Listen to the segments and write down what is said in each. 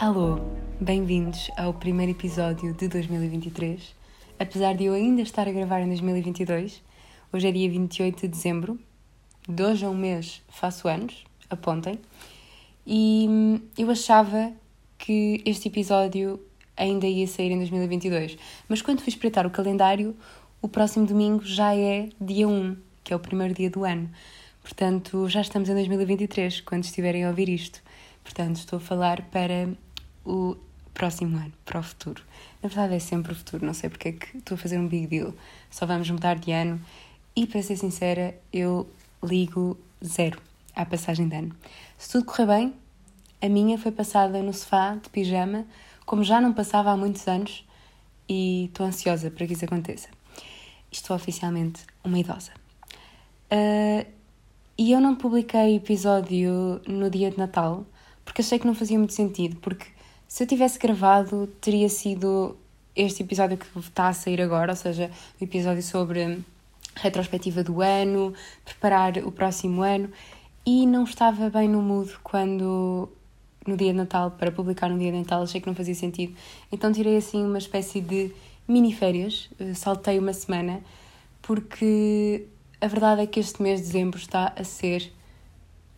Alô, bem-vindos ao primeiro episódio de 2023. Apesar de eu ainda estar a gravar em 2022, hoje é dia 28 de dezembro, de hoje a um mês faço anos, apontem, e hum, eu achava que este episódio ainda ia sair em 2022, mas quando fui espreitar o calendário, o próximo domingo já é dia 1, que é o primeiro dia do ano. Portanto, já estamos em 2023, quando estiverem a ouvir isto. Portanto, estou a falar para o próximo ano, para o futuro. Na verdade, é sempre o futuro, não sei porque é que estou a fazer um big deal. Só vamos mudar de ano e, para ser sincera, eu ligo zero à passagem de ano. Se tudo correr bem, a minha foi passada no sofá, de pijama, como já não passava há muitos anos e estou ansiosa para que isso aconteça. Estou oficialmente uma idosa. Uh, e eu não publiquei episódio no dia de Natal porque achei que não fazia muito sentido, porque se eu tivesse gravado, teria sido este episódio que está a sair agora, ou seja, o episódio sobre retrospectiva do ano, preparar o próximo ano, e não estava bem no mood quando no dia de Natal, para publicar no dia de Natal, achei que não fazia sentido. Então tirei assim uma espécie de mini férias, eh, saltei uma semana, porque a verdade é que este mês de dezembro está a ser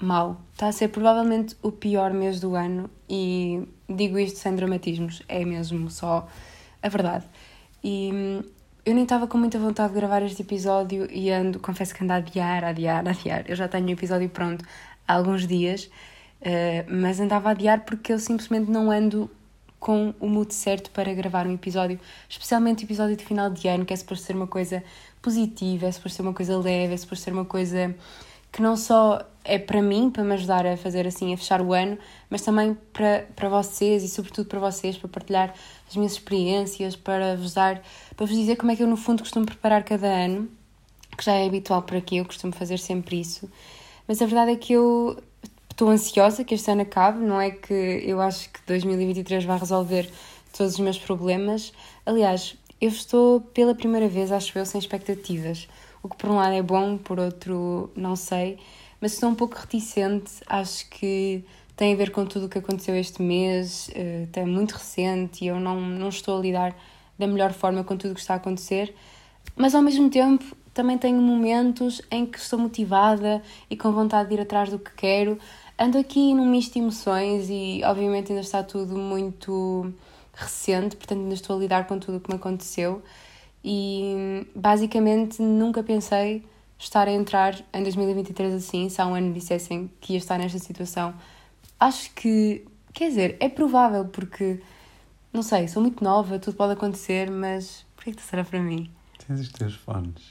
mau. Está a ser provavelmente o pior mês do ano e digo isto sem dramatismos, é mesmo só a verdade. E hum, eu nem estava com muita vontade de gravar este episódio e ando, confesso que ando a adiar, a adiar, a adiar. Eu já tenho o episódio pronto há alguns dias, uh, mas andava a adiar porque eu simplesmente não ando com o mood certo para gravar um episódio, especialmente episódio de final de ano, que é suposto ser uma coisa positiva, é suposto ser uma coisa leve, é suposto ser uma coisa que não só é para mim, para me ajudar a fazer assim, a fechar o ano, mas também para, para vocês e sobretudo para vocês, para partilhar as minhas experiências, para vos dar, para vos dizer como é que eu no fundo costumo preparar cada ano, que já é habitual por aqui, eu costumo fazer sempre isso. Mas a verdade é que eu estou ansiosa que este ano acabe, não é que eu acho que 2023 vai resolver todos os meus problemas. Aliás, eu estou pela primeira vez, acho eu, sem expectativas o que por um lado é bom, por outro não sei, mas estou um pouco reticente, acho que tem a ver com tudo o que aconteceu este mês, uh, é muito recente e eu não, não estou a lidar da melhor forma com tudo o que está a acontecer, mas ao mesmo tempo também tenho momentos em que estou motivada e com vontade de ir atrás do que quero. Ando aqui num misto de emoções e obviamente ainda está tudo muito recente, portanto ainda estou a lidar com tudo o que me aconteceu e basicamente nunca pensei estar a entrar em 2023 assim, se há um ano me dissessem que ia estar nesta situação. Acho que, quer dizer, é provável porque, não sei, sou muito nova, tudo pode acontecer, mas por que será para mim? Tens os teus fones?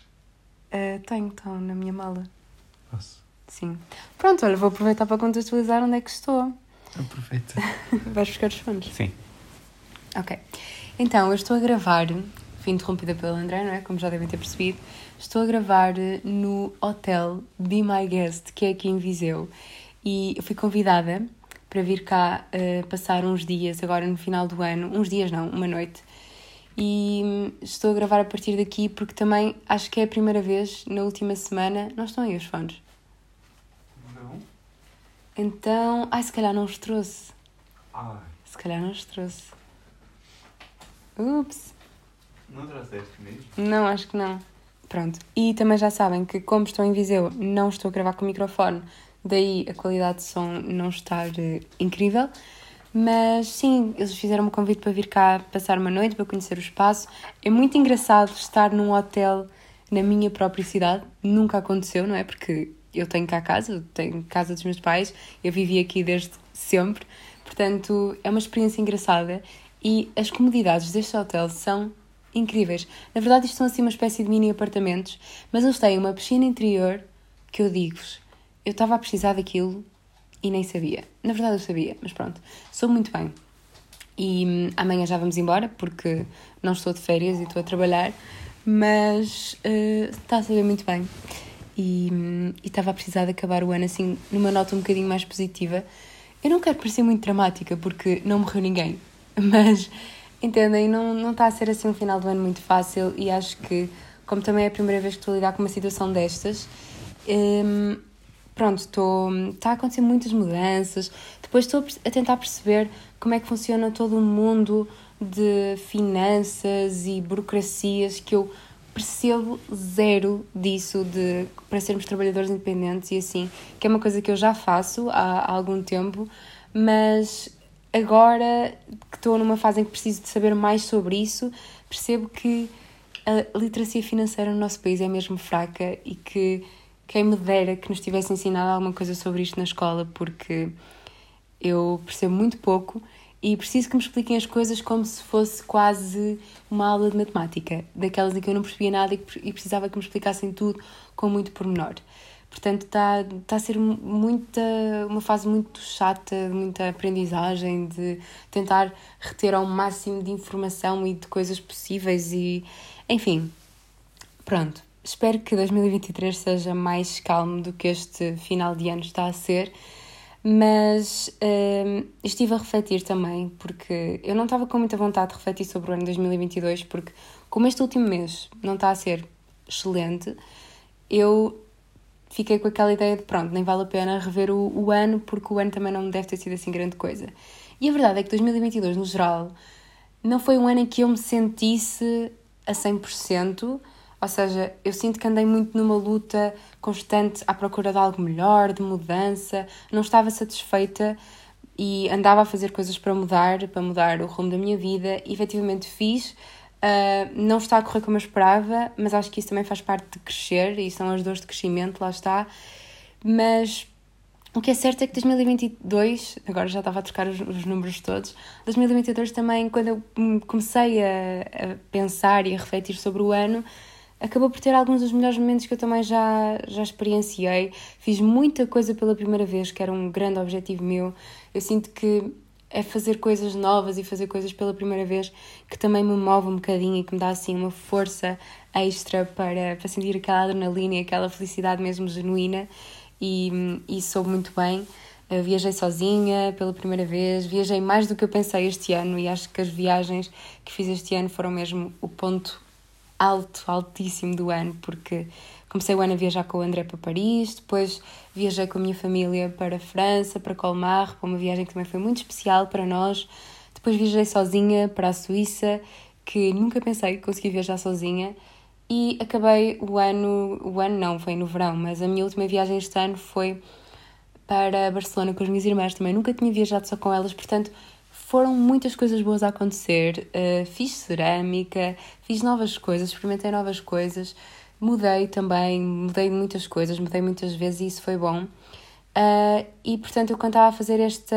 Uh, tenho, estão na minha mala. Posso? Sim. Pronto, olha, vou aproveitar para contextualizar onde é que estou. Aproveita. Vais buscar os fones? Sim. Ok. Então, eu estou a gravar fui interrompida pelo André, não é? Como já devem ter percebido. Estou a gravar no hotel Be My Guest, que é aqui em Viseu. E eu fui convidada para vir cá uh, passar uns dias, agora no final do ano. Uns dias não, uma noite. E hum, estou a gravar a partir daqui porque também acho que é a primeira vez na última semana. Não estão aí os fones? Não. Então. Ai, se calhar não os trouxe. Ai. Se calhar não os trouxe. Ups. Não trouxeste mesmo? Não, acho que não. Pronto. E também já sabem que, como estou em Viseu, não estou a gravar com o microfone, daí a qualidade de som não estar uh, incrível. Mas sim, eles fizeram-me um convite para vir cá passar uma noite, para conhecer o espaço. É muito engraçado estar num hotel na minha própria cidade. Nunca aconteceu, não é? Porque eu tenho cá casa, tenho casa dos meus pais, eu vivi aqui desde sempre. Portanto, é uma experiência engraçada e as comodidades deste hotel são incríveis. Na verdade, isto são assim uma espécie de mini apartamentos, mas eles têm uma piscina interior que eu digo-vos, eu estava a precisar daquilo e nem sabia. Na verdade, eu sabia, mas pronto, sou muito bem. E hum, amanhã já vamos embora porque não estou de férias e estou a trabalhar, mas uh, está a saber muito bem. E, hum, e estava a precisar de acabar o ano assim, numa nota um bocadinho mais positiva. Eu não quero parecer muito dramática porque não morreu ninguém, mas Entendem? Não, não está a ser assim um final do ano muito fácil e acho que, como também é a primeira vez que estou a lidar com uma situação destas, um, pronto, estou. Está a acontecer muitas mudanças. Depois estou a tentar perceber como é que funciona todo o mundo de finanças e burocracias que eu percebo zero disso de para sermos trabalhadores independentes e assim, que é uma coisa que eu já faço há, há algum tempo, mas agora que estou numa fase em que preciso de saber mais sobre isso, percebo que a literacia financeira no nosso país é mesmo fraca e que quem me dera que nos tivesse ensinado alguma coisa sobre isto na escola, porque eu percebo muito pouco e preciso que me expliquem as coisas como se fosse quase uma aula de matemática, daquelas em que eu não percebia nada e precisava que me explicassem tudo com muito pormenor. Portanto, está, está a ser muita, uma fase muito chata, de muita aprendizagem, de tentar reter ao máximo de informação e de coisas possíveis e, enfim, pronto. Espero que 2023 seja mais calmo do que este final de ano está a ser mas uh, estive a refletir também, porque eu não estava com muita vontade de refletir sobre o ano 2022, porque como este último mês não está a ser excelente, eu fiquei com aquela ideia de pronto, nem vale a pena rever o, o ano, porque o ano também não deve ter sido assim grande coisa. E a verdade é que 2022, no geral, não foi um ano em que eu me sentisse a 100%, ou seja, eu sinto que andei muito numa luta constante à procura de algo melhor, de mudança, não estava satisfeita e andava a fazer coisas para mudar, para mudar o rumo da minha vida e efetivamente fiz. Uh, não está a correr como eu esperava, mas acho que isso também faz parte de crescer e são as dores de crescimento, lá está. Mas o que é certo é que 2022, agora já estava a trocar os, os números todos, 2022 também, quando eu comecei a, a pensar e a refletir sobre o ano, acabou por ter alguns dos melhores momentos que eu também já, já experienciei. Fiz muita coisa pela primeira vez, que era um grande objetivo meu. Eu sinto que é fazer coisas novas e fazer coisas pela primeira vez que também me move um bocadinho e que me dá assim uma força extra para, para sentir aquela adrenalina e aquela felicidade mesmo genuína e, e soube muito bem. Eu viajei sozinha pela primeira vez, viajei mais do que eu pensei este ano e acho que as viagens que fiz este ano foram mesmo o ponto alto, altíssimo do ano, porque comecei o ano a viajar com o André para Paris, depois viajei com a minha família para a França, para Colmar, para uma viagem que também foi muito especial para nós. Depois viajei sozinha para a Suíça, que nunca pensei que conseguia viajar sozinha. E acabei o ano, o ano não, foi no verão, mas a minha última viagem este ano foi para Barcelona com as minhas irmãs também. Nunca tinha viajado só com elas, portanto foram muitas coisas boas a acontecer. Uh, fiz cerâmica, fiz novas coisas, experimentei novas coisas, mudei também, mudei muitas coisas, mudei muitas vezes e isso foi bom. Uh, e portanto, eu quando estava a fazer esta,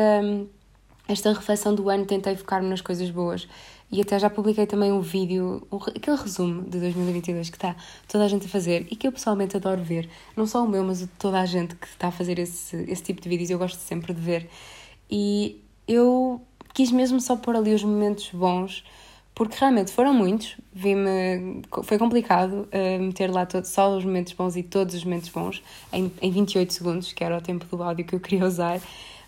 esta reflexão do ano, tentei focar-me nas coisas boas. E até já publiquei também um vídeo, um, aquele resumo de 2022 que está toda a gente a fazer e que eu pessoalmente adoro ver. Não só o meu, mas o de toda a gente que está a fazer esse, esse tipo de vídeos, eu gosto sempre de ver. E eu quis mesmo só pôr ali os momentos bons, porque realmente foram muitos, vi-me, foi complicado uh, meter lá todo, só os momentos bons e todos os momentos bons em, em 28 segundos, que era o tempo do áudio que eu queria usar,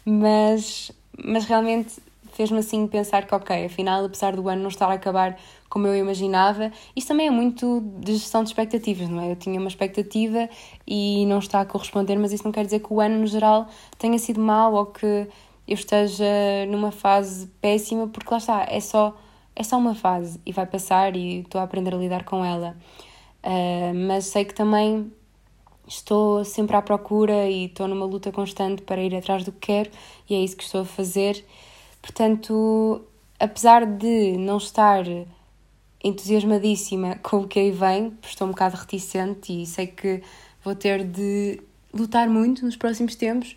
mas, mas realmente fez-me assim pensar que, ok, afinal, apesar do ano não estar a acabar como eu imaginava, isso também é muito de gestão de expectativas, não é? Eu tinha uma expectativa e não está a corresponder, mas isso não quer dizer que o ano no geral tenha sido mau ou que eu esteja numa fase péssima, porque lá está, é só, é só uma fase e vai passar e estou a aprender a lidar com ela. Uh, mas sei que também estou sempre à procura e estou numa luta constante para ir atrás do que quero e é isso que estou a fazer. Portanto, apesar de não estar entusiasmadíssima com o que aí vem, estou um bocado reticente e sei que vou ter de lutar muito nos próximos tempos,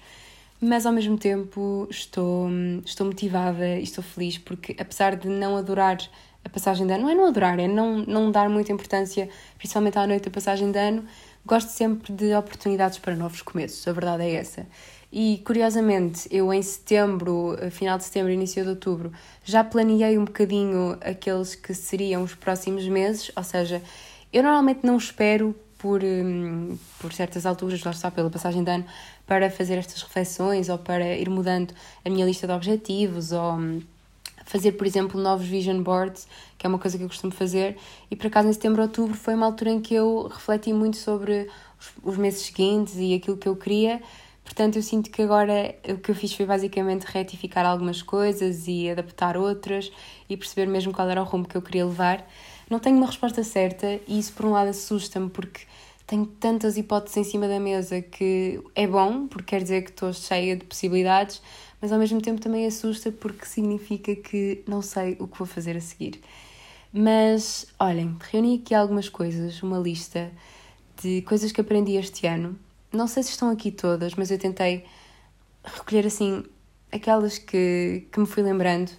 mas ao mesmo tempo estou, estou motivada e estou feliz porque, apesar de não adorar a passagem de ano, não é não adorar, é não, não dar muita importância, principalmente à noite da passagem de ano, gosto sempre de oportunidades para novos começos, a verdade é essa. E curiosamente, eu em setembro, final de setembro, início de outubro, já planeei um bocadinho aqueles que seriam os próximos meses, ou seja, eu normalmente não espero por, hum, por certas alturas, lá está, pela passagem de ano, para fazer estas reflexões ou para ir mudando a minha lista de objetivos ou hum, fazer, por exemplo, novos vision boards, que é uma coisa que eu costumo fazer. E por acaso, em setembro, outubro, foi uma altura em que eu refleti muito sobre os, os meses seguintes e aquilo que eu queria, Portanto, eu sinto que agora o que eu fiz foi basicamente retificar algumas coisas e adaptar outras e perceber mesmo qual era o rumo que eu queria levar. Não tenho uma resposta certa e isso, por um lado, assusta-me porque tenho tantas hipóteses em cima da mesa que é bom, porque quer dizer que estou cheia de possibilidades, mas ao mesmo tempo também assusta porque significa que não sei o que vou fazer a seguir. Mas, olhem, reuni aqui algumas coisas, uma lista de coisas que aprendi este ano. Não sei se estão aqui todas, mas eu tentei recolher assim aquelas que, que me fui lembrando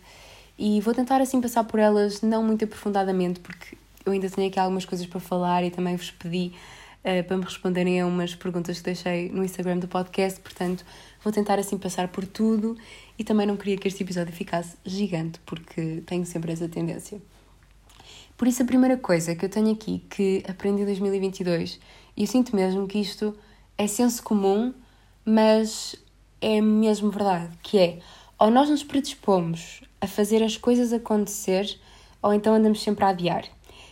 e vou tentar assim passar por elas não muito aprofundadamente, porque eu ainda tenho aqui algumas coisas para falar e também vos pedi uh, para me responderem a umas perguntas que deixei no Instagram do podcast, portanto vou tentar assim passar por tudo e também não queria que este episódio ficasse gigante, porque tenho sempre essa tendência. Por isso, a primeira coisa que eu tenho aqui que aprendi em 2022, e eu sinto mesmo que isto é senso comum, mas é mesmo verdade, que é ou nós nos predispomos a fazer as coisas acontecer, ou então andamos sempre a adiar.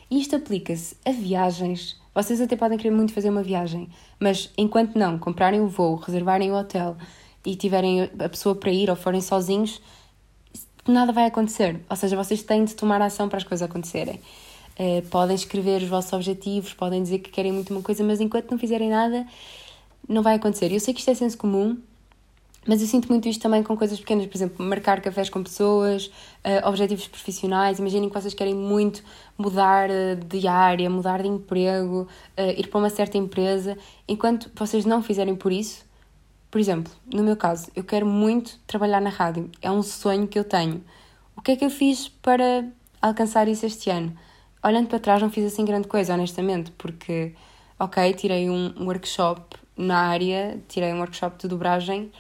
E isto aplica-se a viagens. Vocês até podem querer muito fazer uma viagem, mas enquanto não comprarem o voo, reservarem o hotel e tiverem a pessoa para ir ou forem sozinhos, nada vai acontecer. Ou seja, vocês têm de tomar ação para as coisas acontecerem. Uh, podem escrever os vossos objetivos, podem dizer que querem muito uma coisa, mas enquanto não fizerem nada, não vai acontecer. Eu sei que isto é senso comum, mas eu sinto muito isto também com coisas pequenas, por exemplo, marcar cafés com pessoas, uh, objetivos profissionais. Imaginem que vocês querem muito mudar uh, de área, mudar de emprego, uh, ir para uma certa empresa. Enquanto vocês não fizerem por isso, por exemplo, no meu caso, eu quero muito trabalhar na rádio, é um sonho que eu tenho. O que é que eu fiz para alcançar isso este ano? Olhando para trás, não fiz assim grande coisa, honestamente, porque, ok, tirei um workshop na área, tirei um workshop de dobragem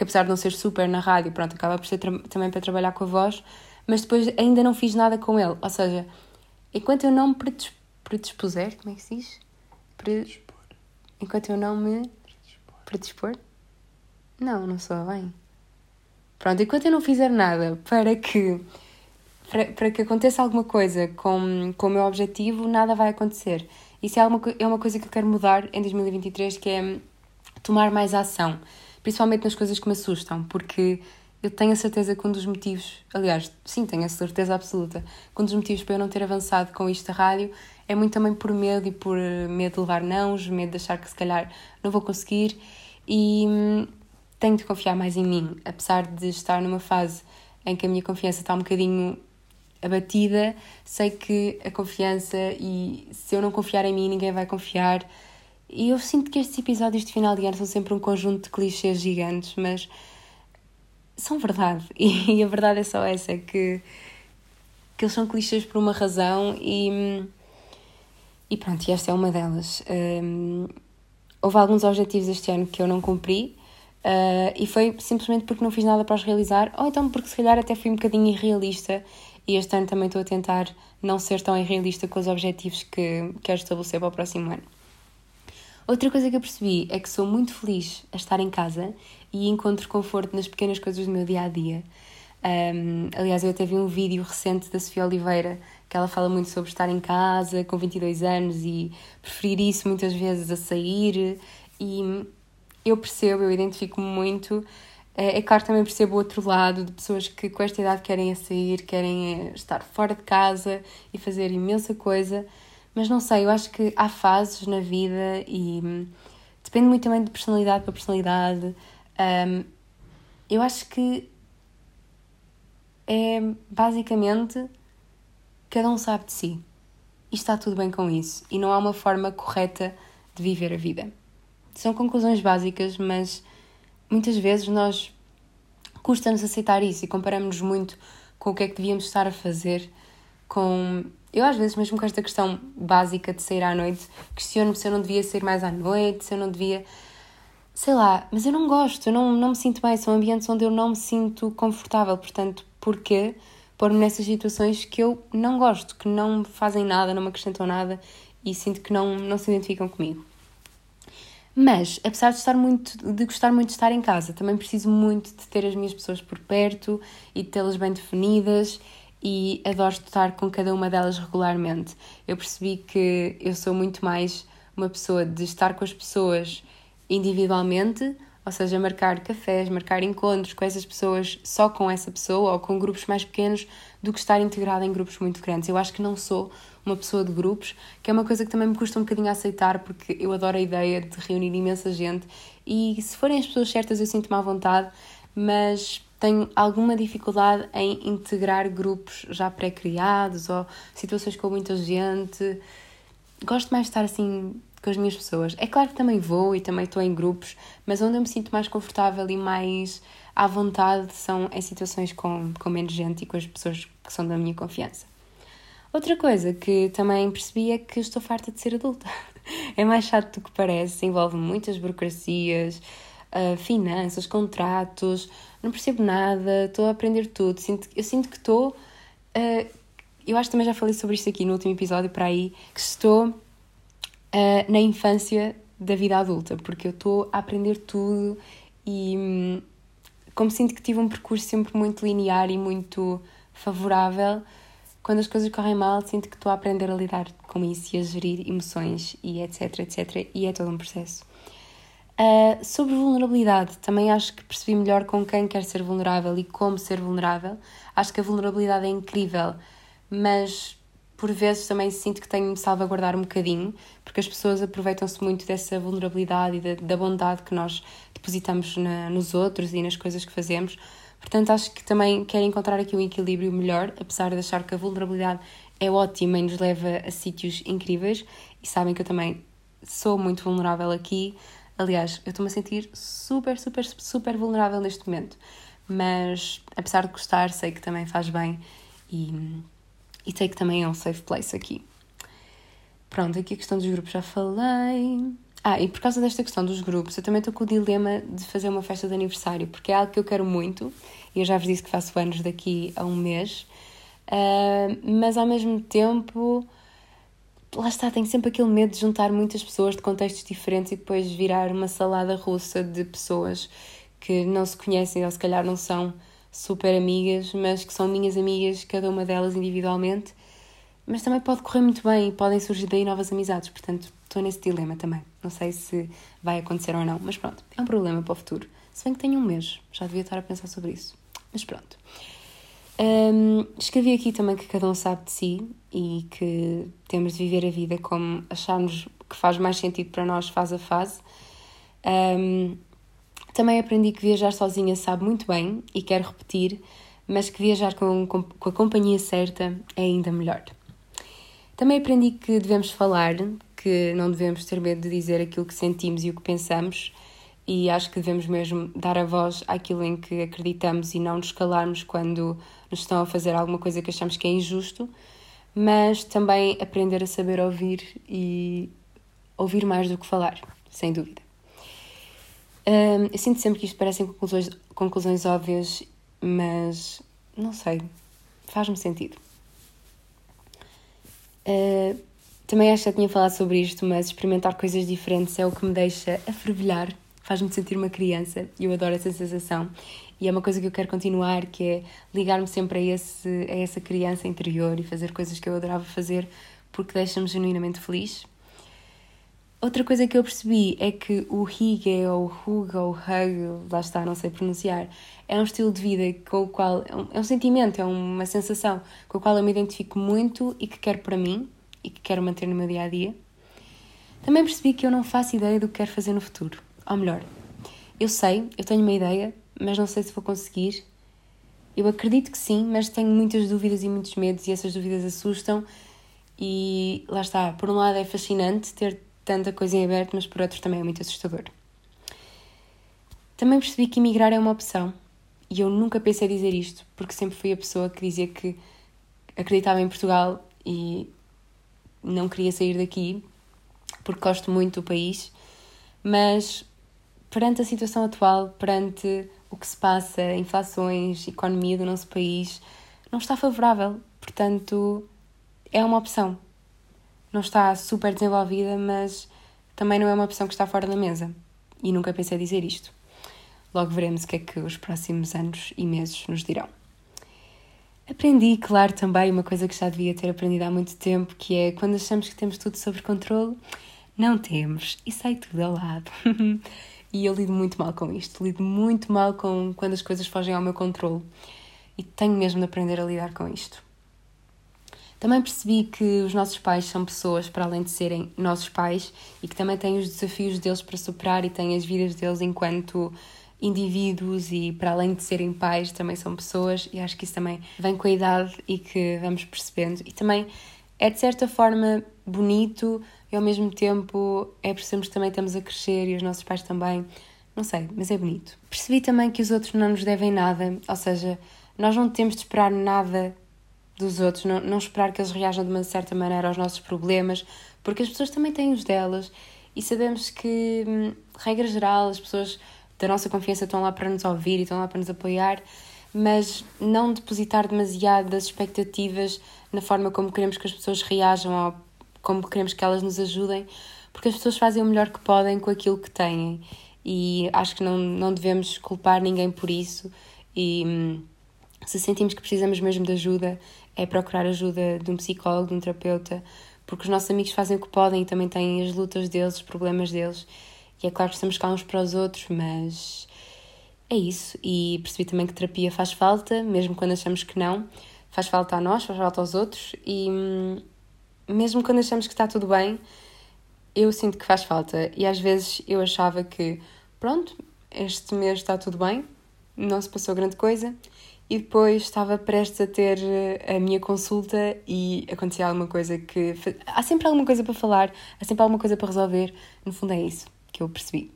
que apesar de não ser super na rádio, pronto, acaba por ser também para trabalhar com a voz, mas depois ainda não fiz nada com ele. Ou seja, enquanto eu não me predis predispuser, como é que se diz? Pre enquanto eu não me predispor? Não, não sou bem. Pronto, enquanto eu não fizer nada para que para, para que aconteça alguma coisa com, com o meu objetivo, nada vai acontecer. Isso é uma, é uma coisa que eu quero mudar em 2023, que é tomar mais ação principalmente nas coisas que me assustam, porque eu tenho a certeza que um dos motivos, aliás, sim, tenho a certeza absoluta, que um dos motivos para eu não ter avançado com isto da rádio é muito também por medo e por eh, medo de levar nãos, medo de achar que se calhar não vou conseguir. E hum, tenho de confiar mais em mim, apesar de estar numa fase em que a minha confiança está um bocadinho abatida, sei que a confiança e se eu não confiar em mim, ninguém vai confiar e eu sinto que estes episódios de final de ano são sempre um conjunto de clichês gigantes, mas são verdade. E a verdade é só essa: que, que eles são clichês por uma razão e. E pronto, e esta é uma delas. Um, houve alguns objetivos este ano que eu não cumpri uh, e foi simplesmente porque não fiz nada para os realizar, ou então porque se calhar até fui um bocadinho irrealista e este ano também estou a tentar não ser tão irrealista com os objetivos que quero estabelecer para o próximo ano. Outra coisa que eu percebi é que sou muito feliz a estar em casa e encontro conforto nas pequenas coisas do meu dia a dia. Um, aliás, eu até vi um vídeo recente da Sofia Oliveira que ela fala muito sobre estar em casa com 22 anos e preferir isso muitas vezes a sair. E eu percebo, eu identifico-me muito. É, é claro, também percebo o outro lado de pessoas que com esta idade querem sair, querem estar fora de casa e fazer imensa coisa. Mas não sei, eu acho que há fases na vida e hum, depende muito também de personalidade para personalidade. Um, eu acho que é basicamente cada um sabe de si e está tudo bem com isso. E não há uma forma correta de viver a vida. São conclusões básicas, mas muitas vezes nós custa-nos aceitar isso e comparamos-nos muito com o que é que devíamos estar a fazer, com eu, às vezes, mesmo com esta questão básica de sair à noite, questiono-me se eu não devia sair mais à noite, se eu não devia. Sei lá, mas eu não gosto, eu não, não me sinto bem, são ambientes onde eu não me sinto confortável, portanto, porquê pôr-me nessas situações que eu não gosto, que não me fazem nada, não me acrescentam nada e sinto que não, não se identificam comigo. Mas, apesar de, estar muito, de gostar muito de estar em casa, também preciso muito de ter as minhas pessoas por perto e de tê-las bem definidas e adoro estar com cada uma delas regularmente. Eu percebi que eu sou muito mais uma pessoa de estar com as pessoas individualmente, Ou seja, marcar cafés, marcar encontros com essas pessoas, só com essa pessoa ou com grupos mais pequenos, do que estar integrada em grupos muito grandes. Eu acho que não sou uma pessoa de grupos, que é uma coisa que também me custa um bocadinho aceitar, porque eu adoro a ideia de reunir imensa gente e se forem as pessoas certas eu sinto-me à vontade, mas tenho alguma dificuldade em integrar grupos já pré-criados ou situações com muita gente. Gosto mais de estar assim com as minhas pessoas. É claro que também vou e também estou em grupos, mas onde eu me sinto mais confortável e mais à vontade são em situações com, com menos gente e com as pessoas que são da minha confiança. Outra coisa que também percebi é que estou farta de ser adulta. É mais chato do que parece, envolve muitas burocracias, uh, finanças, contratos, não percebo nada, estou a aprender tudo. Sinto, eu sinto que estou. Uh, eu acho que também já falei sobre isto aqui no último episódio, para aí, que estou uh, na infância da vida adulta, porque eu estou a aprender tudo e hum, como sinto que tive um percurso sempre muito linear e muito favorável, quando as coisas correm mal, sinto que estou a aprender a lidar com isso e a gerir emoções e etc, etc, e é todo um processo. Uh, sobre vulnerabilidade, também acho que percebi melhor com quem quer ser vulnerável e como ser vulnerável. Acho que a vulnerabilidade é incrível, mas por vezes também sinto que tenho de me salvaguardar um bocadinho, porque as pessoas aproveitam-se muito dessa vulnerabilidade e da, da bondade que nós depositamos na, nos outros e nas coisas que fazemos. Portanto, acho que também quero encontrar aqui um equilíbrio melhor, apesar de achar que a vulnerabilidade é ótima e nos leva a sítios incríveis. E sabem que eu também sou muito vulnerável aqui. Aliás, eu estou-me a sentir super, super, super vulnerável neste momento. Mas, apesar de gostar, sei que também faz bem e e sei que também é um safe place aqui. Pronto, aqui a questão dos grupos já falei. Ah, e por causa desta questão dos grupos, eu também estou com o dilema de fazer uma festa de aniversário, porque é algo que eu quero muito, e eu já vos disse que faço anos daqui a um mês, uh, mas ao mesmo tempo, lá está, tenho sempre aquele medo de juntar muitas pessoas de contextos diferentes e depois virar uma salada russa de pessoas que não se conhecem ou se calhar não são super amigas, mas que são minhas amigas, cada uma delas individualmente. Mas também pode correr muito bem e podem surgir daí novas amizades, portanto estou nesse dilema também. Não sei se vai acontecer ou não, mas pronto, é um problema para o futuro. Se bem que tenho um mês, já devia estar a pensar sobre isso. Mas pronto. Um, escrevi aqui também que cada um sabe de si e que temos de viver a vida como acharmos que faz mais sentido para nós, faz a fase. Um, também aprendi que viajar sozinha sabe muito bem e quero repetir, mas que viajar com, com, com a companhia certa é ainda melhor. Também aprendi que devemos falar, que não devemos ter medo de dizer aquilo que sentimos e o que pensamos, e acho que devemos mesmo dar a voz àquilo em que acreditamos e não nos calarmos quando nos estão a fazer alguma coisa que achamos que é injusto, mas também aprender a saber ouvir e ouvir mais do que falar, sem dúvida. Um, eu sinto sempre que isto parecem conclusões, conclusões óbvias, mas não sei, faz-me sentido. Uh, também acho que já tinha falado sobre isto, mas experimentar coisas diferentes é o que me deixa a fervilhar, faz-me sentir uma criança e eu adoro essa sensação. E é uma coisa que eu quero continuar, que é ligar-me sempre a, esse, a essa criança interior e fazer coisas que eu adorava fazer porque deixa-me genuinamente feliz Outra coisa que eu percebi é que o Hygge ou Hug ou Hug, lá está, não sei pronunciar, é um estilo de vida com o qual é um, é sentimento, é uma sensação com a qual eu me identifico muito e que quero para mim e que quero manter no meu dia a dia. Também percebi que eu não faço ideia do que quero fazer no futuro. Ou melhor, eu sei, eu tenho uma ideia, mas não sei se vou conseguir. Eu acredito que sim, mas tenho muitas dúvidas e muitos medos e essas dúvidas assustam. E lá está, por um lado é fascinante ter tanta coisa em aberto, mas por outro também é muito assustador. Também percebi que emigrar é uma opção e eu nunca pensei dizer isto, porque sempre fui a pessoa que dizia que acreditava em Portugal e não queria sair daqui porque gosto muito do país, mas perante a situação atual, perante o que se passa, inflações, economia do nosso país, não está favorável. Portanto, é uma opção não está super desenvolvida, mas também não é uma opção que está fora da mesa. E nunca pensei dizer isto. Logo veremos o que é que os próximos anos e meses nos dirão. Aprendi, claro, também uma coisa que já devia ter aprendido há muito tempo, que é quando achamos que temos tudo sob controle, não temos e sai tudo ao lado. E eu lido muito mal com isto, lido muito mal com quando as coisas fogem ao meu controle. E tenho mesmo de aprender a lidar com isto. Também percebi que os nossos pais são pessoas para além de serem nossos pais e que também têm os desafios deles para superar e têm as vidas deles enquanto indivíduos e para além de serem pais também são pessoas e acho que isso também vem com a idade e que vamos percebendo e também é de certa forma bonito e ao mesmo tempo é percebermos que também estamos a crescer e os nossos pais também não sei, mas é bonito. Percebi também que os outros não nos devem nada, ou seja, nós não temos de esperar nada dos outros, não, não esperar que eles reajam de uma certa maneira aos nossos problemas, porque as pessoas também têm os delas e sabemos que, hum, regra geral, as pessoas da nossa confiança estão lá para nos ouvir e estão lá para nos apoiar, mas não depositar demasiadas expectativas na forma como queremos que as pessoas reajam ou como queremos que elas nos ajudem, porque as pessoas fazem o melhor que podem com aquilo que têm e acho que não, não devemos culpar ninguém por isso e hum, se sentimos que precisamos mesmo de ajuda é procurar ajuda de um psicólogo, de um terapeuta, porque os nossos amigos fazem o que podem e também têm as lutas deles, os problemas deles e é claro que estamos cá uns para os outros, mas é isso. E percebi também que terapia faz falta, mesmo quando achamos que não. Faz falta a nós, faz falta aos outros. E hum, mesmo quando achamos que está tudo bem, eu sinto que faz falta. E às vezes eu achava que, pronto, este mês está tudo bem, não se passou grande coisa. E depois estava prestes a ter eh, a minha consulta e acontecia alguma coisa que. Há sempre alguma coisa para falar, há sempre alguma coisa para resolver. No fundo, é isso que eu percebi.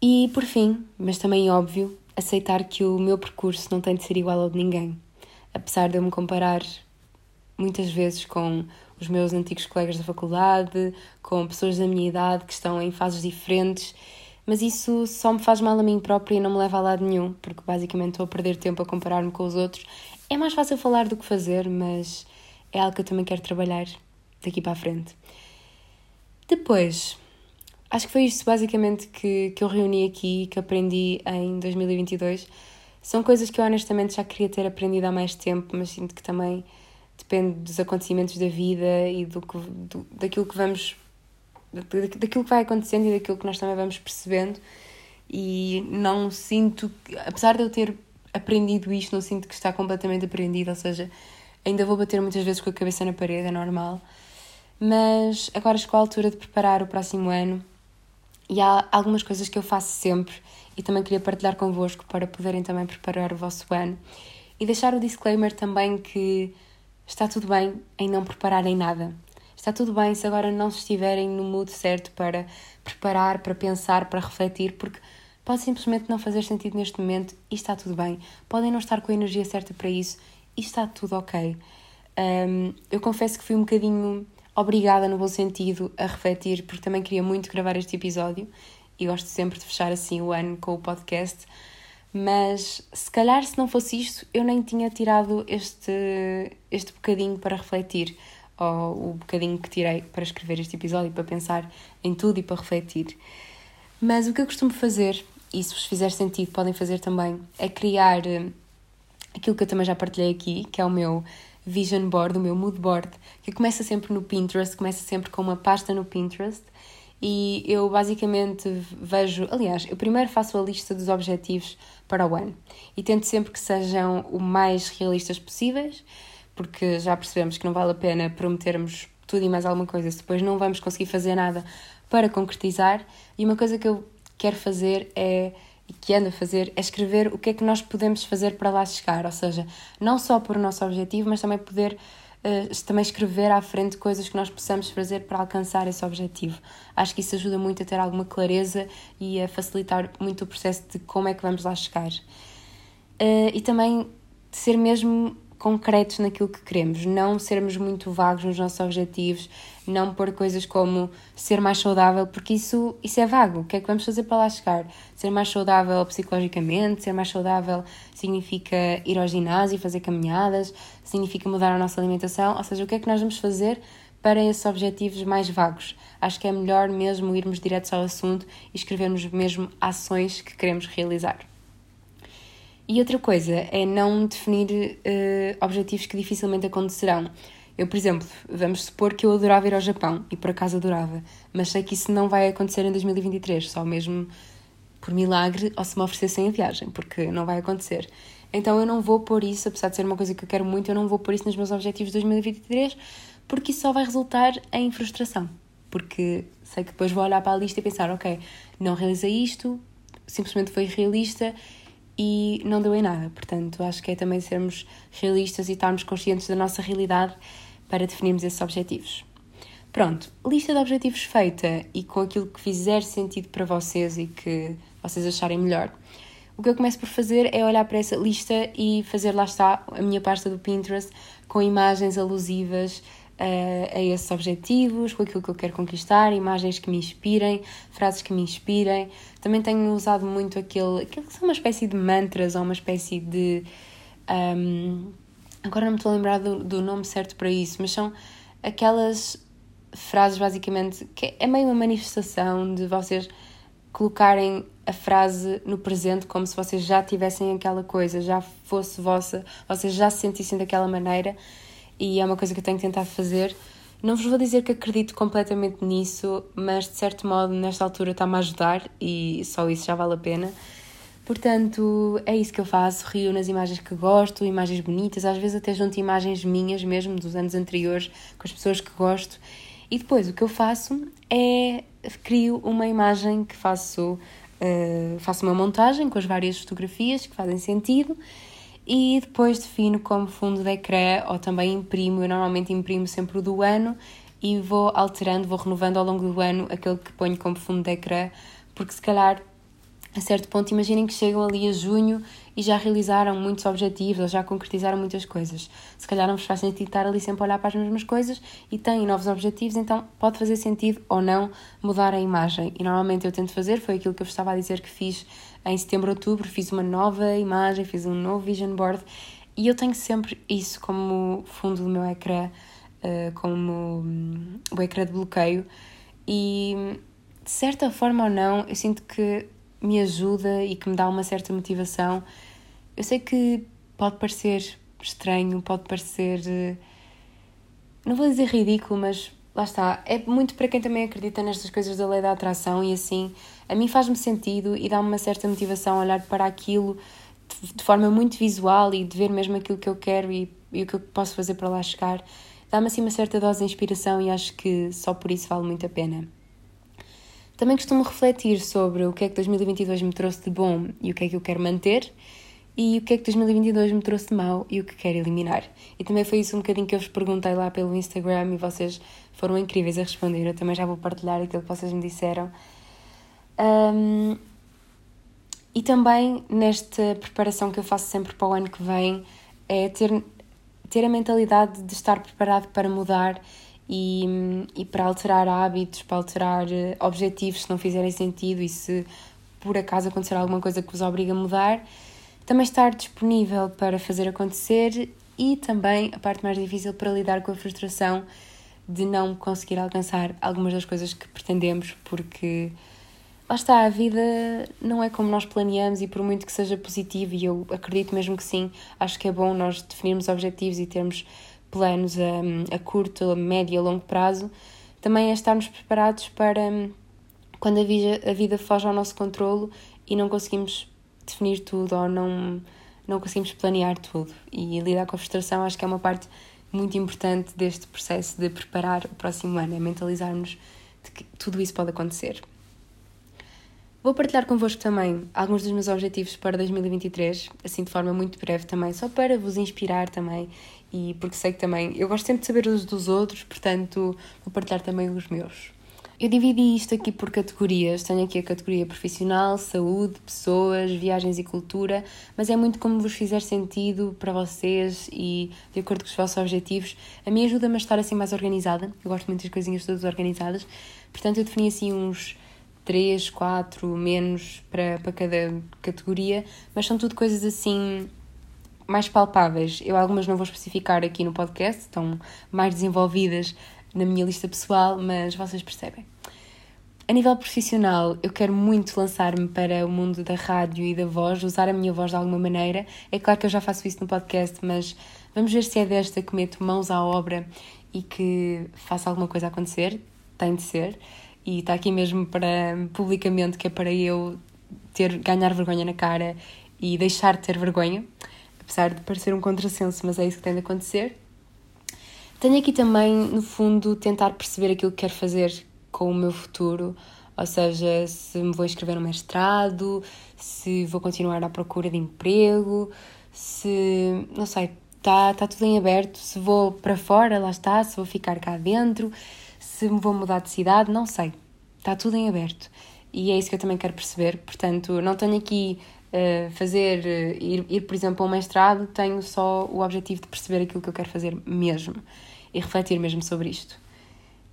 E por fim, mas também óbvio, aceitar que o meu percurso não tem de ser igual ao de ninguém. Apesar de eu me comparar muitas vezes com os meus antigos colegas da faculdade, com pessoas da minha idade que estão em fases diferentes, mas isso só me faz mal a mim própria e não me leva a lado nenhum, porque basicamente estou a perder tempo a comparar-me com os outros. É mais fácil falar do que fazer, mas é algo que eu também quero trabalhar daqui para a frente. Depois, Acho que foi isto basicamente que, que eu reuni aqui que aprendi em 2022. São coisas que eu honestamente já queria ter aprendido há mais tempo, mas sinto que também depende dos acontecimentos da vida e do, que, do daquilo que vamos daquilo que vai acontecendo e daquilo que nós também vamos percebendo e não sinto apesar de eu ter aprendido isto não sinto que está completamente aprendido ou seja ainda vou bater muitas vezes com a cabeça na parede é normal mas agora chegou a altura de preparar o próximo ano e há algumas coisas que eu faço sempre e também queria partilhar convosco para poderem também preparar o vosso ano. E deixar o disclaimer também que está tudo bem em não prepararem nada. Está tudo bem se agora não estiverem no mood certo para preparar, para pensar, para refletir, porque pode simplesmente não fazer sentido neste momento e está tudo bem. Podem não estar com a energia certa para isso e está tudo ok. Um, eu confesso que fui um bocadinho obrigada no bom sentido a refletir, porque também queria muito gravar este episódio e gosto sempre de fechar assim o ano com o podcast. Mas se calhar se não fosse isto, eu nem tinha tirado este, este bocadinho para refletir, ou o bocadinho que tirei para escrever este episódio, para pensar em tudo e para refletir. Mas o que eu costumo fazer, e se vos fizer sentido podem fazer também, é criar eh, aquilo que eu também já partilhei aqui, que é o meu vision board, o meu mood board, que começa sempre no Pinterest, começa sempre com uma pasta no Pinterest. E eu basicamente vejo, aliás, eu primeiro faço a lista dos objetivos para o ano e tento sempre que sejam o mais realistas possíveis, porque já percebemos que não vale a pena prometermos tudo e mais alguma coisa se depois não vamos conseguir fazer nada para concretizar. E uma coisa que eu quero fazer é e que ando a fazer é escrever o que é que nós podemos fazer para lá chegar, ou seja, não só por o nosso objetivo, mas também poder uh, também escrever à frente coisas que nós possamos fazer para alcançar esse objetivo. Acho que isso ajuda muito a ter alguma clareza e a facilitar muito o processo de como é que vamos lá chegar. Uh, e também ser mesmo concretos naquilo que queremos, não sermos muito vagos nos nossos objetivos, não pôr coisas como ser mais saudável, porque isso, isso é vago. O que é que vamos fazer para lá chegar? Ser mais saudável psicologicamente, ser mais saudável significa ir ao ginásio, fazer caminhadas, significa mudar a nossa alimentação, ou seja, o que é que nós vamos fazer para esses objetivos mais vagos? Acho que é melhor mesmo irmos direto ao assunto e escrevermos mesmo ações que queremos realizar. E outra coisa é não definir uh, objetivos que dificilmente acontecerão. Eu, por exemplo, vamos supor que eu adorava ir ao Japão, e por acaso adorava, mas sei que isso não vai acontecer em 2023, só mesmo por milagre ou se me oferecessem a viagem, porque não vai acontecer. Então eu não vou pôr isso, apesar de ser uma coisa que eu quero muito, eu não vou pôr isso nos meus objetivos de 2023, porque isso só vai resultar em frustração. Porque sei que depois vou olhar para a lista e pensar, ok, não realizei isto, simplesmente foi realista e não deu em nada. Portanto, acho que é também sermos realistas e estarmos conscientes da nossa realidade para definirmos esses objetivos. Pronto, lista de objetivos feita e com aquilo que fizer sentido para vocês e que vocês acharem melhor. O que eu começo por fazer é olhar para essa lista e fazer lá está a minha pasta do Pinterest com imagens alusivas uh, a esses objetivos, com aquilo que eu quero conquistar, imagens que me inspirem, frases que me inspirem. Também tenho usado muito aquele, aquele que são uma espécie de mantras ou uma espécie de. Um, agora não me estou a lembrar do, do nome certo para isso, mas são aquelas frases basicamente que é meio uma manifestação de vocês colocarem a frase no presente como se vocês já tivessem aquela coisa, já fosse vossa, vocês já se sentissem daquela maneira e é uma coisa que eu tenho tentado fazer. Não vos vou dizer que acredito completamente nisso, mas de certo modo, nesta altura, está-me a ajudar e só isso já vale a pena. Portanto, é isso que eu faço. Rio nas imagens que gosto, imagens bonitas, às vezes até junto imagens minhas mesmo, dos anos anteriores, com as pessoas que gosto. E depois o que eu faço é crio uma imagem que faço, uh, faço uma montagem com as várias fotografias que fazem sentido e depois defino como fundo de ecrã ou também imprimo. Eu normalmente imprimo sempre o do ano e vou alterando, vou renovando ao longo do ano aquele que ponho como fundo de ecrã, porque se calhar a certo ponto imaginem que chegam ali a junho e já realizaram muitos objetivos ou já concretizaram muitas coisas. Se calhar não vos faz sentido estar ali sempre a olhar para as mesmas coisas e têm novos objetivos, então pode fazer sentido ou não mudar a imagem. E normalmente eu tento fazer, foi aquilo que eu vos estava a dizer que fiz em setembro, outubro, fiz uma nova imagem, fiz um novo vision board e eu tenho sempre isso como fundo do meu ecrã, uh, como um, o ecrã de bloqueio e de certa forma ou não, eu sinto que me ajuda e que me dá uma certa motivação. Eu sei que pode parecer estranho, pode parecer. Eh, não vou dizer ridículo, mas lá está. É muito para quem também acredita nestas coisas da lei da atração e assim. A mim faz-me sentido e dá-me uma certa motivação olhar para aquilo de forma muito visual e de ver mesmo aquilo que eu quero e, e o que eu posso fazer para lá chegar. Dá-me assim uma certa dose de inspiração e acho que só por isso vale muito a pena. Também costumo refletir sobre o que é que 2022 me trouxe de bom e o que é que eu quero manter e o que é que 2022 me trouxe de mau e o que quero eliminar. E também foi isso um bocadinho que eu vos perguntei lá pelo Instagram e vocês foram incríveis a responder. Eu também já vou partilhar aquilo que vocês me disseram. Um, e também nesta preparação que eu faço sempre para o ano que vem é ter, ter a mentalidade de estar preparado para mudar e, e para alterar hábitos, para alterar eh, objetivos se não fizerem sentido e se por acaso acontecer alguma coisa que vos obriga a mudar, também estar disponível para fazer acontecer e também a parte mais difícil para lidar com a frustração de não conseguir alcançar algumas das coisas que pretendemos, porque lá está, a vida não é como nós planeamos e por muito que seja positivo, e eu acredito mesmo que sim, acho que é bom nós definirmos objetivos e termos planos a, a curto, a médio e a longo prazo, também é estarmos preparados para quando a vida, a vida foge ao nosso controlo e não conseguimos definir tudo ou não, não conseguimos planear tudo. E lidar com a frustração acho que é uma parte muito importante deste processo de preparar o próximo ano, é mentalizarmos de que tudo isso pode acontecer. Vou partilhar convosco também alguns dos meus objetivos para 2023, assim de forma muito breve também, só para vos inspirar também e porque sei que também eu gosto sempre de saber os dos outros, portanto vou partilhar também os meus. Eu dividi isto aqui por categorias. Tenho aqui a categoria profissional, saúde, pessoas, viagens e cultura, mas é muito como vos fizer sentido para vocês e de acordo com os vossos objetivos. A mim ajuda-me a estar assim mais organizada. Eu gosto muito das coisinhas todas organizadas. Portanto, eu defini assim uns 3, 4, menos para, para cada categoria, mas são tudo coisas assim mais palpáveis. Eu algumas não vou especificar aqui no podcast, estão mais desenvolvidas na minha lista pessoal, mas vocês percebem. A nível profissional, eu quero muito lançar-me para o mundo da rádio e da voz, usar a minha voz de alguma maneira. É claro que eu já faço isso no podcast, mas vamos ver se é desta que meto mãos à obra e que faça alguma coisa acontecer. Tem de ser. E está aqui mesmo para publicamente que é para eu ter ganhar vergonha na cara e deixar de ter vergonha, apesar de parecer um contrassenso, mas é isso que tem de acontecer. Tenho aqui também, no fundo, tentar perceber aquilo que quero fazer com o meu futuro, ou seja, se me vou inscrever no mestrado, se vou continuar à procura de emprego, se. não sei, está tá tudo em aberto. Se vou para fora, lá está, se vou ficar cá dentro, se me vou mudar de cidade, não sei. Está tudo em aberto. E é isso que eu também quero perceber. Portanto, não tenho aqui uh, fazer, uh, ir, ir, por exemplo, a um mestrado, tenho só o objetivo de perceber aquilo que eu quero fazer mesmo e refletir mesmo sobre isto.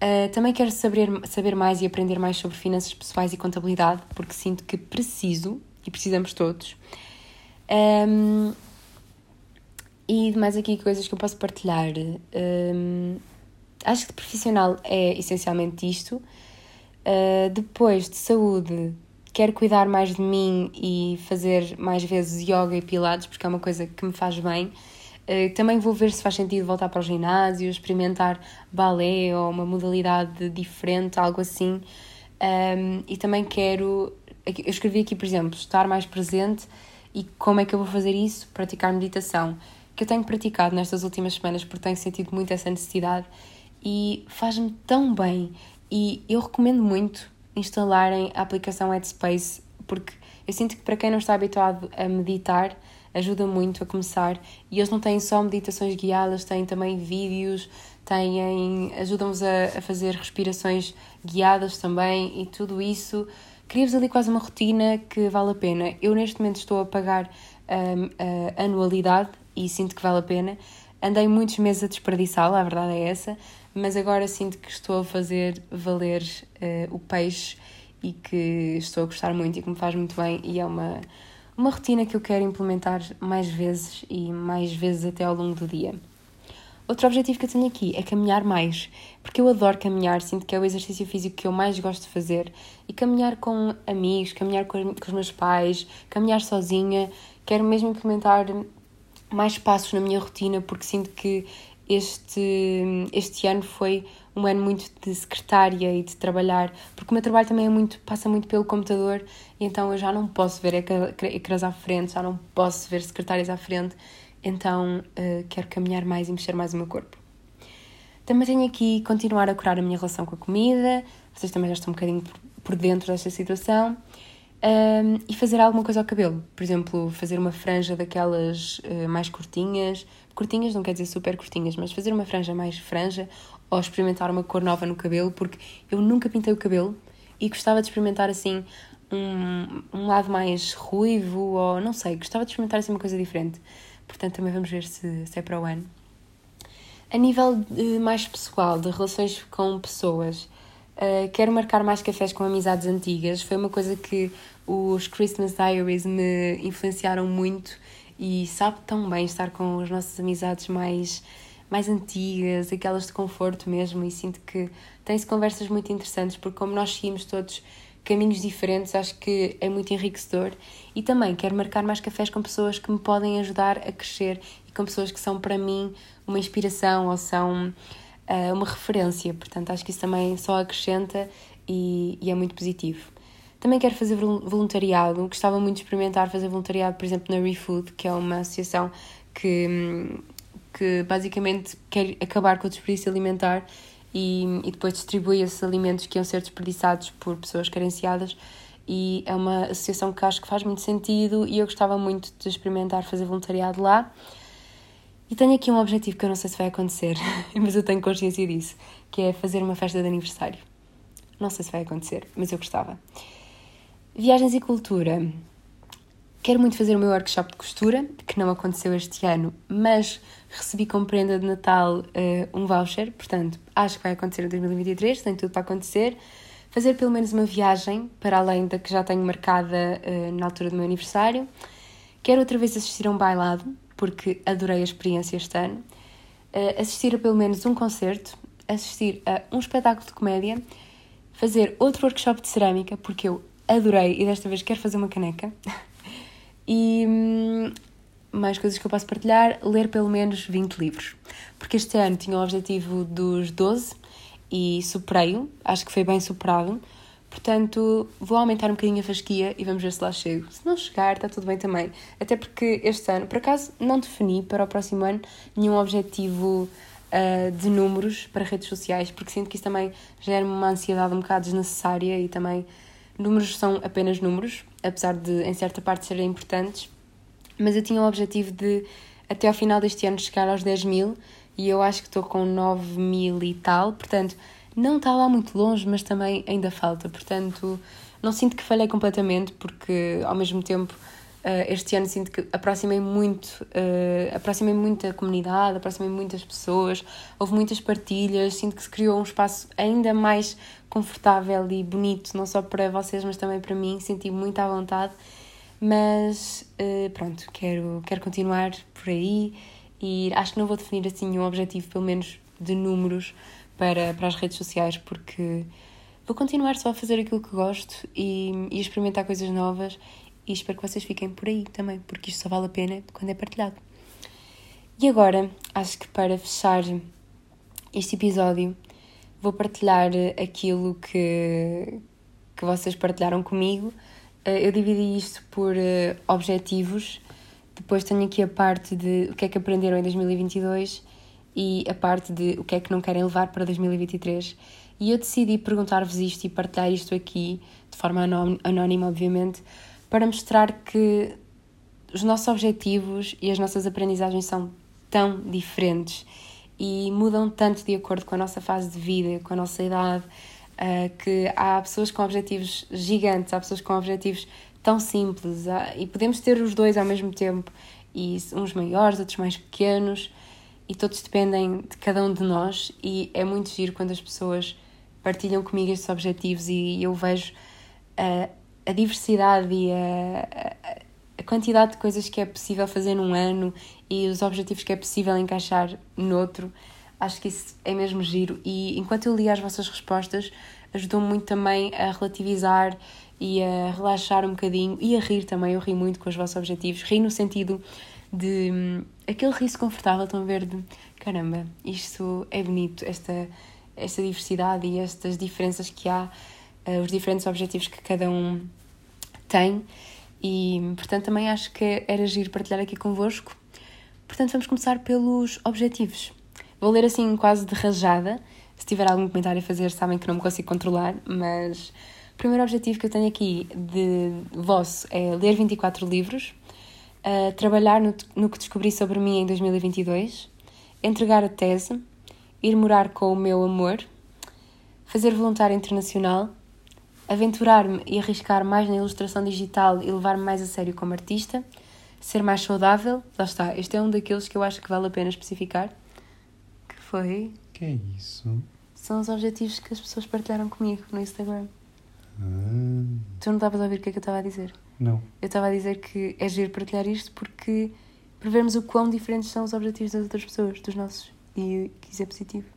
Uh, também quero saber, saber mais e aprender mais sobre finanças pessoais e contabilidade, porque sinto que preciso, e precisamos todos. Um, e mais aqui coisas que eu posso partilhar. Um, acho que de profissional é essencialmente isto. Uh, depois de saúde, quero cuidar mais de mim e fazer mais vezes yoga e pilates, porque é uma coisa que me faz bem. Eh, também vou ver se faz sentido voltar para o ginásio, experimentar balé ou uma modalidade diferente, algo assim. Um, e também quero. Eu escrevi aqui, por exemplo, estar mais presente e como é que eu vou fazer isso? Praticar meditação, que eu tenho praticado nestas últimas semanas porque tenho sentido muito essa necessidade e faz-me tão bem. E eu recomendo muito instalarem a aplicação Headspace porque eu sinto que para quem não está habituado a meditar, ajuda muito a começar. E eles não têm só meditações guiadas, têm também vídeos, têm, ajudam-vos a, a fazer respirações guiadas também e tudo isso. Cria-vos ali quase uma rotina que vale a pena. Eu neste momento estou a pagar um, a anualidade e sinto que vale a pena. Andei muitos meses a desperdiçá-la, a verdade é essa, mas agora sinto que estou a fazer valer uh, o peixe e que estou a gostar muito e que me faz muito bem e é uma, uma rotina que eu quero implementar mais vezes e mais vezes até ao longo do dia. Outro objetivo que eu tenho aqui é caminhar mais, porque eu adoro caminhar, sinto que é o exercício físico que eu mais gosto de fazer. E caminhar com amigos, caminhar com, os meus pais, caminhar sozinha. Quero mesmo implementar mais passos na minha rotina, porque sinto que este, este ano foi um ano muito de secretária e de trabalhar, porque o meu trabalho também é muito, passa muito pelo computador, então eu já não posso ver ecrãs à frente, já não posso ver secretárias à frente, então uh, quero caminhar mais e mexer mais o meu corpo. Também tenho aqui continuar a curar a minha relação com a comida, vocês também já estão um bocadinho por dentro desta situação. Um, e fazer alguma coisa ao cabelo, por exemplo, fazer uma franja daquelas uh, mais curtinhas, curtinhas não quer dizer super curtinhas, mas fazer uma franja mais franja ou experimentar uma cor nova no cabelo, porque eu nunca pintei o cabelo e gostava de experimentar assim um, um lado mais ruivo ou não sei, gostava de experimentar assim uma coisa diferente. Portanto, também vamos ver se, se é para o ano. A nível de, mais pessoal, de relações com pessoas, uh, quero marcar mais cafés com amizades antigas. Foi uma coisa que os Christmas Diaries me influenciaram muito e sabe tão bem estar com as nossas amizades mais mais antigas, aquelas de conforto mesmo, e sinto que tem-se conversas muito interessantes, porque como nós seguimos todos caminhos diferentes, acho que é muito enriquecedor. E também quero marcar mais cafés com pessoas que me podem ajudar a crescer e com pessoas que são para mim uma inspiração ou são uh, uma referência. Portanto, acho que isso também só acrescenta e, e é muito positivo. Também quero fazer voluntariado, gostava muito de experimentar fazer voluntariado, por exemplo, na ReFood, que é uma associação que que basicamente quer acabar com o desperdício alimentar e, e depois distribui esses alimentos que iam ser desperdiçados por pessoas carenciadas e é uma associação que acho que faz muito sentido e eu gostava muito de experimentar fazer voluntariado lá. E tenho aqui um objetivo que eu não sei se vai acontecer, mas eu tenho consciência disso, que é fazer uma festa de aniversário. Não sei se vai acontecer, mas eu gostava. Viagens e cultura. Quero muito fazer o meu workshop de costura, que não aconteceu este ano, mas recebi como prenda de Natal uh, um voucher, portanto, acho que vai acontecer em 2023, tem tudo para acontecer. Fazer pelo menos uma viagem, para além da que já tenho marcada uh, na altura do meu aniversário. Quero outra vez assistir a um bailado, porque adorei a experiência este ano. Uh, assistir a pelo menos um concerto, assistir a um espetáculo de comédia, fazer outro workshop de cerâmica, porque eu adorei e desta vez quero fazer uma caneca. e hum, mais coisas que eu posso partilhar, ler pelo menos 20 livros. Porque este ano tinha o objetivo dos 12 e superei-o, acho que foi bem superado. Portanto, vou aumentar um bocadinho a fasquia e vamos ver se lá chego. Se não chegar, está tudo bem também. Até porque este ano, por acaso, não defini para o próximo ano nenhum objetivo uh, de números para redes sociais, porque sinto que isso também gera uma ansiedade um bocado desnecessária e também números são apenas números, apesar de em certa parte serem importantes. Mas eu tinha o objetivo de até ao final deste ano chegar aos 10 mil e eu acho que estou com 9 mil e tal, portanto não está lá muito longe, mas também ainda falta. Portanto, não sinto que falhei completamente, porque ao mesmo tempo eh, este ano sinto que aproximei muito, uh, aproximei muita comunidade, aproximei muitas pessoas, houve muitas partilhas, sinto que se criou um espaço ainda mais confortável e bonito, não só para vocês, mas também para mim, senti muito à vontade. Mas uh, pronto, quero, quero continuar por aí e acho que não vou definir assim um objetivo, pelo menos de números, para, para as redes sociais, porque vou continuar só a fazer aquilo que gosto e, e experimentar coisas novas e espero que vocês fiquem por aí também, porque isto só vale a pena quando é partilhado. E agora, acho que para fechar este episódio, vou partilhar aquilo que, que vocês partilharam comigo. Eh, eu dividi isto por eh, objetivos, depois tenho aqui a parte de o que é que aprenderam em 2022 e a parte de o que é que não querem levar para 2023. E eu decidi perguntar-vos isto e partilhar isto aqui, de forma anónima, obviamente, para mostrar que os nossos objetivos e as nossas aprendizagens são tão diferentes e mudam tanto de acordo com a nossa fase de vida, com a nossa idade, uh, que há pessoas com objetivos gigantes, há pessoas com objetivos tão simples e podemos ter os dois ao mesmo tempo e uns maiores, outros mais pequenos e todos dependem de cada um de nós e é muito giro quando as pessoas partilham comigo estes objetivos e eu vejo a, a diversidade e a, a, quantidade de coisas que é possível fazer num ano e os objetivos que é possível encaixar noutro. Acho que isso é mesmo giro e enquanto eu li as vossas respostas ajudou-me muito também a relativizar e a relaxar um bocadinho e a rir também. Eu ri muito com os vossos objetivos, ri no sentido de hum, aquele riso confortável, estão a ver de caramba, isto é bonito, esta, esta diversidade e estas diferenças que há, uh, os diferentes objetivos que cada um tem e portanto também acho que era giro partilhar aqui convosco. Portanto, vamos começar pelos objetivos. Vou ler assim quase de rajada. Se tiver algum comentário a fazer, sabem que não me consigo controlar, mas o primeiro objetivo que eu tenho aqui de vosso é ler 24 livros uh, trabalhar no, no que descobri sobre mim em 2022, entregar a tese, ir morar com o meu amor, fazer voluntário internacional, aventurar-me e arriscar mais na ilustração digital e levar-me mais a sério como artista, ser mais saudável, lá está, este é um daqueles que eu acho que vale a pena especificar. Que foi? Que é isso? São os objetivos que as pessoas partilharam comigo no Instagram. Ah. Tu não estavas a ouvir o que é que eu estava a dizer? Não. Eu estava a dizer que é giro partilhar isto porque para vermos o quão diferentes são os objetivos das outras pessoas, dos nossos, e que isso é positivo.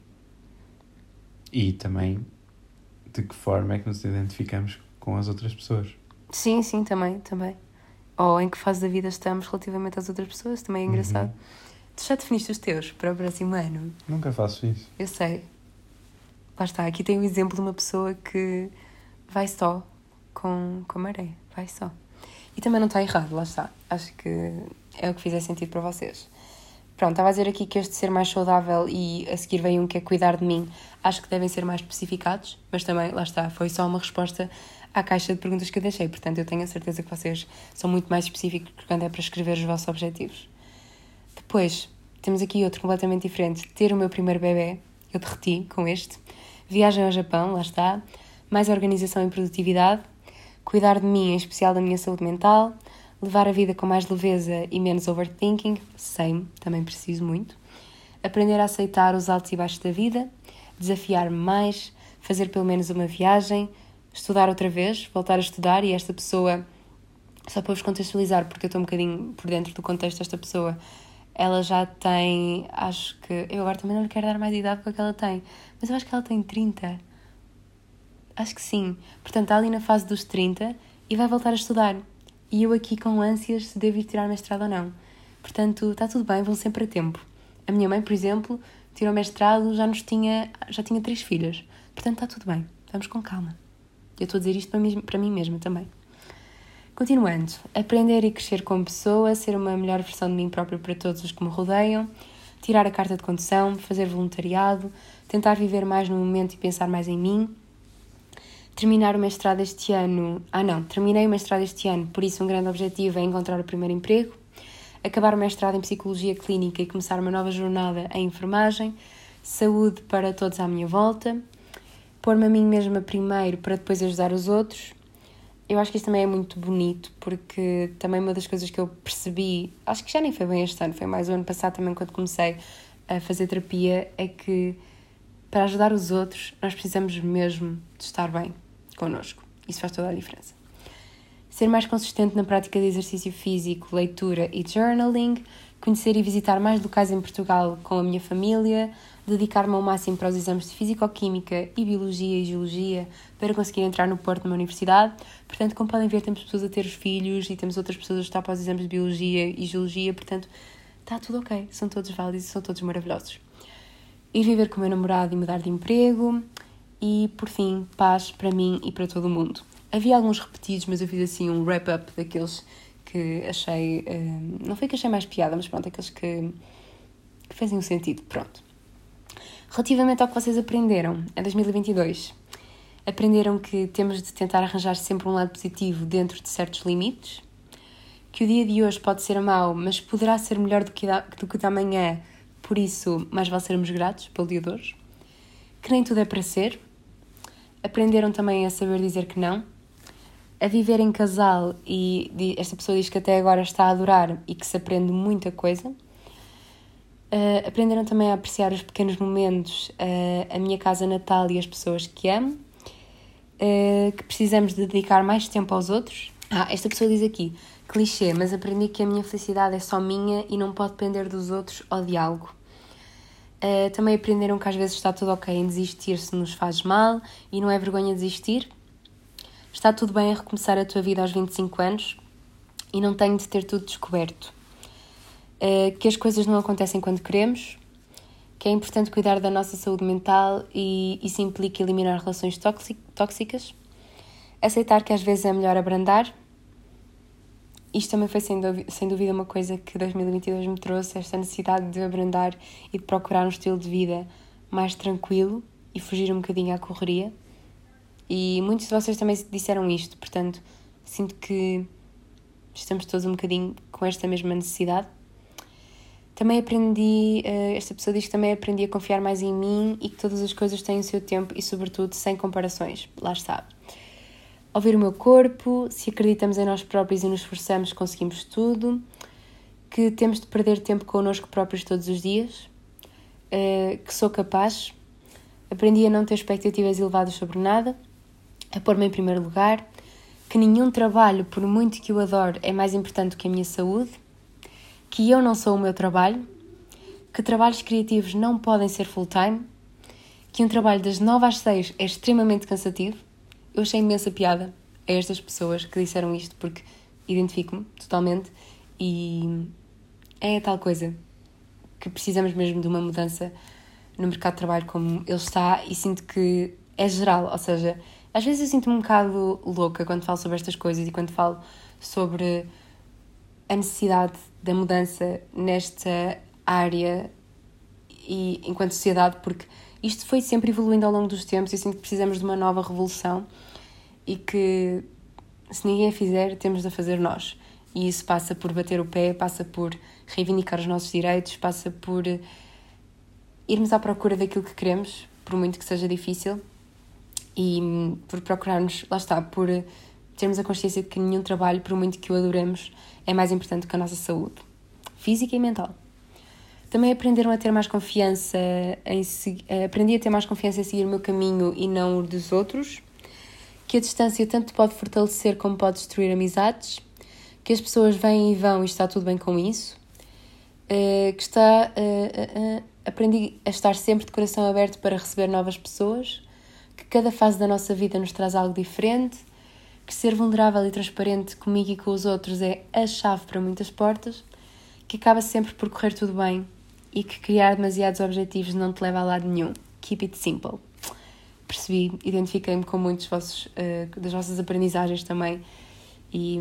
E também de que forma é que nos identificamos com as outras pessoas. Sim, sim, também, também. Ou em que fase da vida estamos relativamente às outras pessoas, também é engraçado. Uhum. Tu já definiste os teus para o próximo ano? Nunca faço isso. Eu sei. Lá está, aqui tem um exemplo de uma pessoa que vai só com, com maré, vai só. E também não está errado, lá está. Acho que é o que fizer sentido para vocês. Pronto, estava a dizer aqui que este ser mais saudável e a seguir vem um que é cuidar de mim, acho que devem ser mais especificados, mas também, lá está, foi só uma resposta à caixa de perguntas que eu deixei, portanto eu tenho a certeza que vocês são muito mais específicos quando é para escrever os vossos objetivos. Depois, temos aqui outro completamente diferente, ter o meu primeiro bebê, eu derreti com este, viagem ao Japão, lá está, mais organização e produtividade, cuidar de mim, em especial da minha saúde mental, levar a vida com mais leveza e menos overthinking, same, também preciso muito, aprender a aceitar os altos e baixos da vida, desafiar-me mais, fazer pelo menos uma viagem, estudar outra vez, voltar a estudar e esta pessoa, só para vos contextualizar, porque eu estou um bocadinho por dentro do contexto desta pessoa, ela já tem, acho que, eu agora também não lhe quero dar mais idade com a que ela tem, mas eu acho que ela tem 30 Acho que sim. Portanto, está ali na fase dos 30 e vai voltar a estudar. E eu aqui com ânsias se devo ir tirar mestrado ou não. Portanto, está tudo bem, vão sempre a tempo. A minha mãe, por exemplo, tirou mestrado, já nos tinha, já tinha três filhas. Portanto, está tudo bem. Vamos com calma. Eu estou a dizer isto para mim, para mim mesma também. Continuando, aprender e crescer como pessoa, ser uma melhor versão de mim própria para todos os que me rodeiam, tirar a carta de condução, fazer voluntariado, tentar viver mais no momento e pensar mais em mim, terminar o mestrado este ano. Ah, não, terminei o mestrado este ano, por isso um grande objetivo é encontrar o primeiro emprego, acabar o mestrado em psicologia clínica e começar uma nova jornada em enfermagem, saúde para todos à minha volta, pôr-me a mim mesma primeiro para depois ajudar os outros eu acho que isso também é muito bonito, porque também uma das coisas que eu percebi, acho que já nem foi bem este ano, foi mais o ano passado também quando comecei a fazer terapia, é que para ajudar os outros nós precisamos mesmo de estar bem connosco. Isso faz toda a diferença. Ser mais consistente na prática de exercício físico, leitura e journaling, conhecer e visitar mais locais em Portugal com a minha família, dedicar-me ao máximo para os exames de Físico-Química e Biologia e Geologia para conseguir entrar no Porto numa universidade. Portanto, como podem ver, temos pessoas a ter os filhos e temos outras pessoas a estar para os exames de Biologia e Geologia, portanto, está tudo ok, são todos válidos e são todos maravilhosos. E viver com o meu namorado e mudar de emprego. E, por fim, paz para mim e para todo o mundo. Havia alguns repetidos, mas eu fiz assim um wrap-up daqueles que achei. Uh, não foi que achei mais piada, mas pronto, aqueles que, que um sentido. Pronto. Relativamente ao que vocês aprenderam em 2022, aprenderam que temos de tentar arranjar sempre um lado positivo dentro de certos limites, que o dia de hoje pode ser mau, mas poderá ser melhor do que, do que o de amanhã, por isso mais vale sermos gratos pelo dia de hoje, que nem tudo é para ser, aprenderam também a saber dizer que não, a viver em casal e esta pessoa diz que até agora está a adorar e que se aprende muita coisa Uh, aprenderam também a apreciar os pequenos momentos, uh, a minha casa natal e as pessoas que amo, uh, que precisamos de dedicar mais tempo aos outros. Ah, esta pessoa diz aqui, clichê, mas aprendi que a minha felicidade é só minha e não pode depender dos outros ou de algo. Também aprenderam que às vezes está tudo ok em desistir se nos faz mal e não é vergonha desistir. Está tudo bem a recomeçar a tua vida aos 25 anos e não tenho de ter tudo descoberto. Eh, que as coisas não acontecem quando queremos, que é importante cuidar da nossa saúde mental e isso implica eliminar relações tóxicas, aceitar que às vezes é melhor abrandar. Isto também foi sem dúvida, sem dúvida uma coisa que 2022 me trouxe, esta necessidade de abrandar e de procurar um estilo de vida mais tranquilo e fugir um bocadinho à correria. E muitos de vocês também disseram isto, portanto, sinto que estamos todos um bocadinho com esta mesma necessidade. Também aprendi, uh, esta pessoa diz que também aprendi a confiar mais em mim e que todas as coisas têm o seu tempo e, sobretudo, sem comparações. Lá está. Ouvir o meu corpo, se acreditamos em nós próprios e nos esforçamos, conseguimos tudo. Que temos de perder tempo connosco próprios todos os dias. Uh, que sou capaz. Aprendi a não ter expectativas elevadas sobre nada. A pôr-me em primeiro lugar. Que nenhum trabalho, por muito que o adore, é mais importante do que a minha saúde que eu não sou o meu trabalho, que trabalhos criativos não podem ser full-time, que um trabalho das 9 às 6 é extremamente cansativo. Eu achei imensa piada a estas pessoas que disseram isto porque identifico-me totalmente e é a tal coisa que precisamos mesmo de uma mudança no mercado de trabalho como ele está e sinto que é geral, ou seja, às vezes eu sinto-me um bocado louca quando falo sobre estas coisas e quando falo sobre a necessidade da mudança nesta área e enquanto sociedade, porque isto foi sempre evoluindo ao longo dos tempos e sinto que precisamos de uma nova revolução e que se ninguém a fizer, temos de a fazer nós. E isso passa por bater o pé, passa por reivindicar os nossos direitos, passa por irmos à procura daquilo que queremos, por muito que seja difícil, e por procurarmos, lá está, por termos a consciência de que nenhum trabalho, por muito que o adoremos, é mais importante que a nossa saúde, física e mental. Também aprenderam a ter mais confiança em eh, aprendi a ter mais confiança em seguir o meu caminho e não o dos outros, que a distância tanto pode fortalecer como pode destruir amizades, que as pessoas vêm e vão e está tudo bem com isso, eh, que está aprendi a estar sempre de coração aberto para receber novas pessoas, que cada fase da nossa vida nos traz algo diferente, que ser vulnerável e transparente comigo e com os outros é a chave para muitas portas, que acaba sempre por correr tudo bem e que criar demasiados objetivos não te leva a lado nenhum. Keep it simple. Percebi, identifiquei-me com muitos vossos, uh, das vossas aprendizagens também e,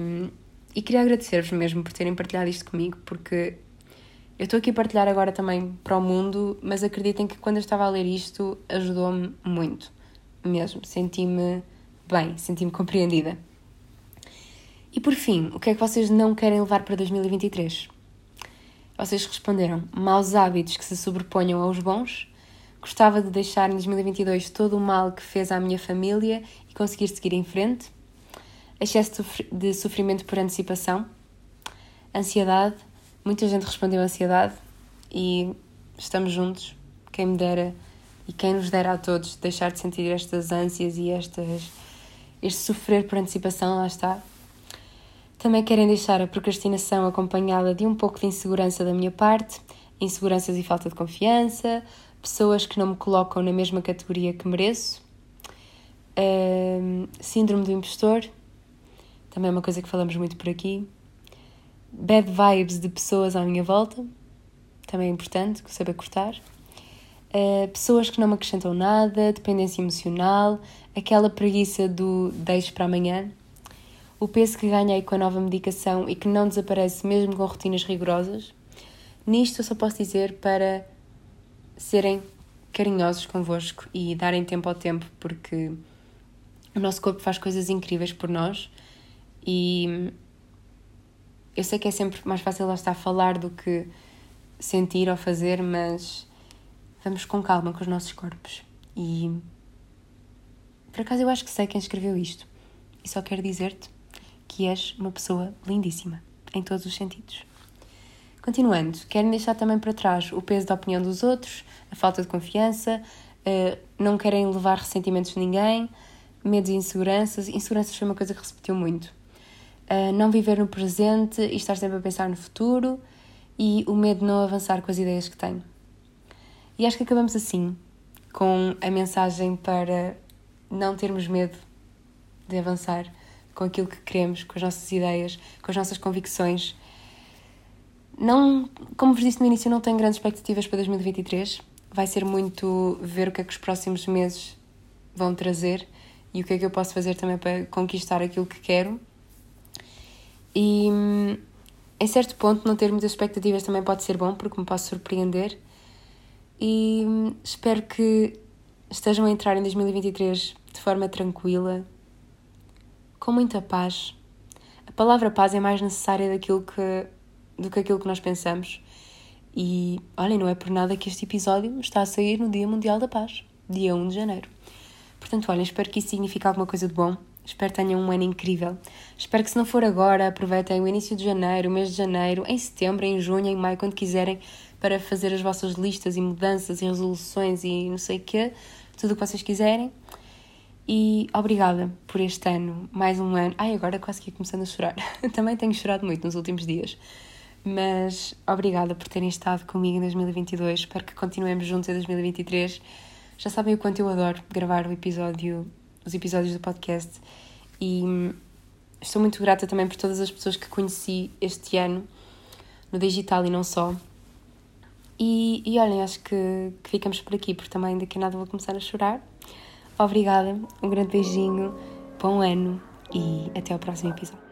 e queria agradecer-vos mesmo por terem partilhado isto comigo, porque eu estou aqui a partilhar agora também para o mundo, mas acreditem que quando eu estava a ler isto ajudou-me muito, mesmo. Senti-me bem, senti-me compreendida. E por fim, o que é que vocês não querem levar para 2023? Vocês responderam: maus hábitos que se sobreponham aos bons. Gostava de deixar em 2022 todo o mal que fez à minha família e conseguir seguir em frente. Excesso de sofrimento por antecipação. Ansiedade. Muita gente respondeu ansiedade e estamos juntos. Quem me dera e quem nos dera a todos deixar de sentir estas ânsias e estas, este sofrer por antecipação, lá está. Também querem deixar a procrastinação acompanhada de um pouco de insegurança da minha parte, inseguranças e falta de confiança, pessoas que não me colocam na mesma categoria que mereço, uh, síndrome do impostor, também é uma coisa que falamos muito por aqui, bad vibes de pessoas à minha volta, também é importante saber cortar. Uh, pessoas que não me acrescentam nada, dependência emocional, aquela preguiça do deixo para amanhã, o peso que ganhei com a nova medicação e que não desaparece mesmo com rotinas rigorosas. Nisto eu só posso dizer para serem carinhosos convosco e darem tempo ao tempo, porque o nosso corpo faz coisas incríveis por nós e eu sei que é sempre mais fácil lá estar a falar do que sentir ou fazer, mas vamos com calma com os nossos corpos. E por acaso eu acho que sei quem escreveu isto e só quero dizer-te que és uma pessoa lindíssima, em todos os sentidos. Continuando, querem deixar também para trás o peso da opinião dos outros, a falta de confiança, uh, não querem levar ressentimentos de ninguém, medos e inseguranças. Inseguranças foi uma coisa que repetiu muito. Uh, não viver no presente e estar sempre a pensar no futuro e o medo de não avançar com as ideias que tenho. E acho que acabamos assim, com a mensagem para não termos medo de avançar com aquilo que queremos, com as nossas ideias, com as nossas convicções. Não, como vos disse no início, não tenho grandes expectativas para 2023. Vai ser muito ver o que é que os próximos meses vão trazer e o que é que eu posso fazer também para conquistar aquilo que quero. E em certo ponto, não ter muitas expectativas também pode ser bom, porque me posso surpreender. E espero que estejam a entrar em 2023 de forma tranquila, com muita paz. A palavra paz é mais necessária daquilo que, do que aquilo que nós pensamos. E olhem, não é por nada que este episódio está a sair no Dia Mundial da Paz, dia 1 de janeiro. Portanto, olhem, espero que isso signifique alguma coisa de bom. Espero que tenham um ano incrível. Espero que, se não for agora, aproveitem o início de janeiro, o mês de janeiro, em setembro, em junho, em maio, quando quiserem, para fazer as vossas listas e mudanças e resoluções e não sei o quê, tudo o que vocês quiserem. E obrigada por este ano, mais um ano. Ai, agora quase que ia começando a chorar. Também tenho chorado muito nos últimos dias. Mas obrigada por terem estado comigo em 2022. Espero que continuemos juntos em 2023. Já sabem o quanto eu adoro gravar o episódio, os episódios do podcast. E estou muito grata também por todas as pessoas que conheci este ano, no digital e não só. E, e olhem, acho que, que ficamos por aqui, porque também daqui a nada vou começar a chorar. Obrigada, um grande beijinho, bom ano e até ao próximo episódio.